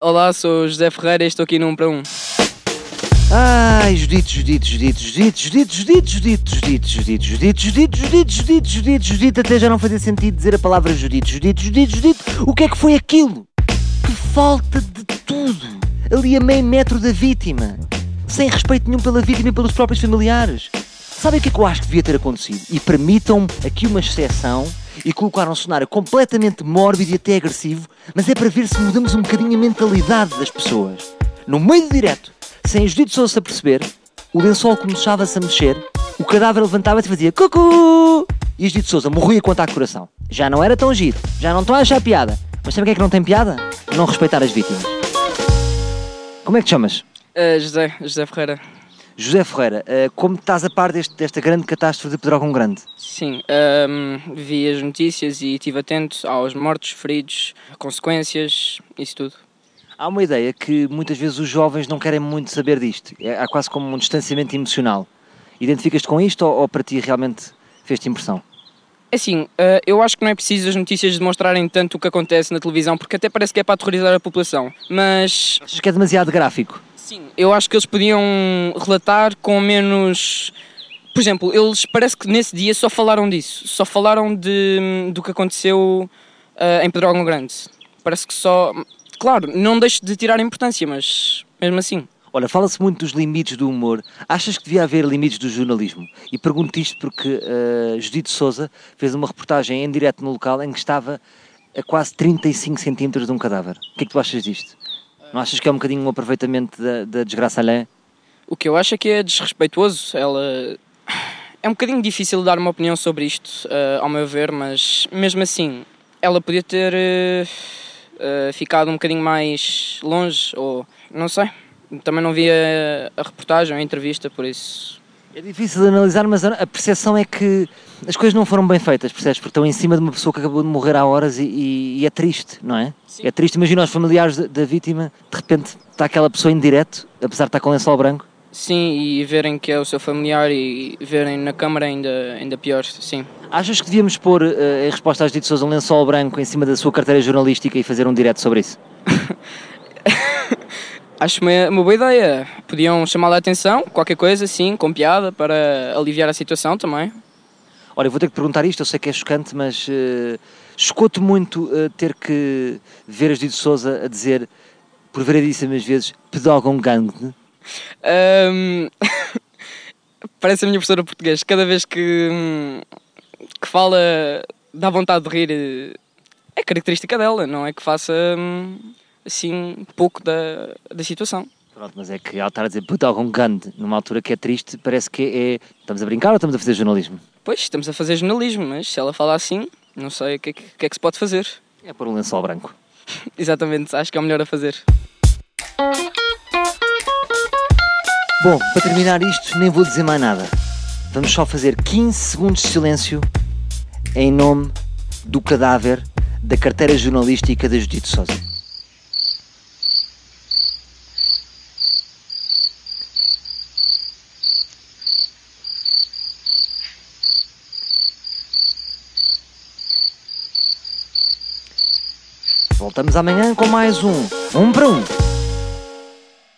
Olá, sou José Ferreira e estou aqui 1 para 1. Ai, Judite, Judite, Judite, Judite, Judite, Judite, Judite, Judite, Judite, Judite, Judite, Judite, Judite, Judite, Judite, até já não fazia sentido dizer a palavra Judite, Judite, Judite, Judite. O que é que foi aquilo? Que falta de tudo. Ali a meio metro da vítima. Sem respeito nenhum pela vítima e pelos próprios familiares. Sabem o que é que eu acho que devia ter acontecido? E permitam-me aqui uma exceção e colocar um cenário completamente mórbido e até agressivo, mas é para ver se mudamos um bocadinho a mentalidade das pessoas. No meio do direto, sem os Judite Souza a perceber, o lençol começava-se a mexer, o cadáver levantava-se e fazia cucu! E os Judite Souza morria com ataque coração. Já não era tão giro, já não estão a achar piada. Mas sabe o que é que não tem piada? Não respeitar as vítimas. Como é que te chamas? Uh, José, José Ferreira. José Ferreira, uh, como estás a par deste, desta grande catástrofe de Pedrógão Grande? Sim, um, vi as notícias e estive atento aos mortos, feridos, consequências, isso tudo. Há uma ideia que muitas vezes os jovens não querem muito saber disto. É, há quase como um distanciamento emocional. Identificas-te com isto ou, ou para ti realmente fez-te impressão? É Assim, uh, eu acho que não é preciso as notícias demonstrarem tanto o que acontece na televisão, porque até parece que é para aterrorizar a população. Mas Achas que é demasiado gráfico? Sim, eu acho que eles podiam relatar com menos. Por exemplo, eles parece que nesse dia só falaram disso, só falaram de, do que aconteceu uh, em Pedrógão Grande. Parece que só. Claro, não deixo de tirar importância, mas mesmo assim. Olha, fala-se muito dos limites do humor. Achas que devia haver limites do jornalismo? E pergunto isto porque uh, Judite Souza fez uma reportagem em direto no local em que estava a quase 35 centímetros de um cadáver. O que é que tu achas disto? Não achas que é um bocadinho um aproveitamento da, da desgraça alheia? O que eu acho é que é desrespeituoso. Ela. É um bocadinho difícil dar uma opinião sobre isto, uh, ao meu ver, mas mesmo assim, ela podia ter uh, uh, ficado um bocadinho mais longe, ou não sei. Também não via a reportagem, a entrevista, por isso. É difícil de analisar, mas a percepção é que as coisas não foram bem feitas, percebes? Porque estão em cima de uma pessoa que acabou de morrer há horas e, e, e é triste, não é? Sim. É triste. Imagina os familiares da, vítima, de repente está aquela pessoa em direto, apesar de estar com lençol branco. Sim, e verem que é o seu familiar e verem na câmara ainda, ainda pior, sim. Achas que devíamos pôr, uh, em resposta às ditas um lençol branco em cima da sua carteira jornalística e fazer um direto sobre isso? Acho uma, uma boa ideia. Podiam chamar a atenção, qualquer coisa, sim, com piada, para aliviar a situação também. Olha, eu vou ter que perguntar isto, eu sei que é chocante, mas uh, chocou-te muito uh, ter que ver as Dito Souza a dizer, por variedíssimas vezes, pedógão gangue? Um, parece a minha professora português. Cada vez que, que fala, dá vontade de rir. É característica dela, não é que faça hum, assim pouco da, da situação. Pronto, mas é que ela estar a dizer pedógão gangue numa altura que é triste, parece que é. Estamos a brincar ou estamos a fazer jornalismo? Pois, estamos a fazer jornalismo, mas se ela fala assim, não sei o que é que, que, é que se pode fazer. É pôr um lençol branco. Exatamente, acho que é o melhor a fazer. Bom, para terminar isto, nem vou dizer mais nada. Vamos só fazer 15 segundos de silêncio em nome do cadáver da carteira jornalística da Judite Sousa. Voltamos amanhã com mais um Um para Um.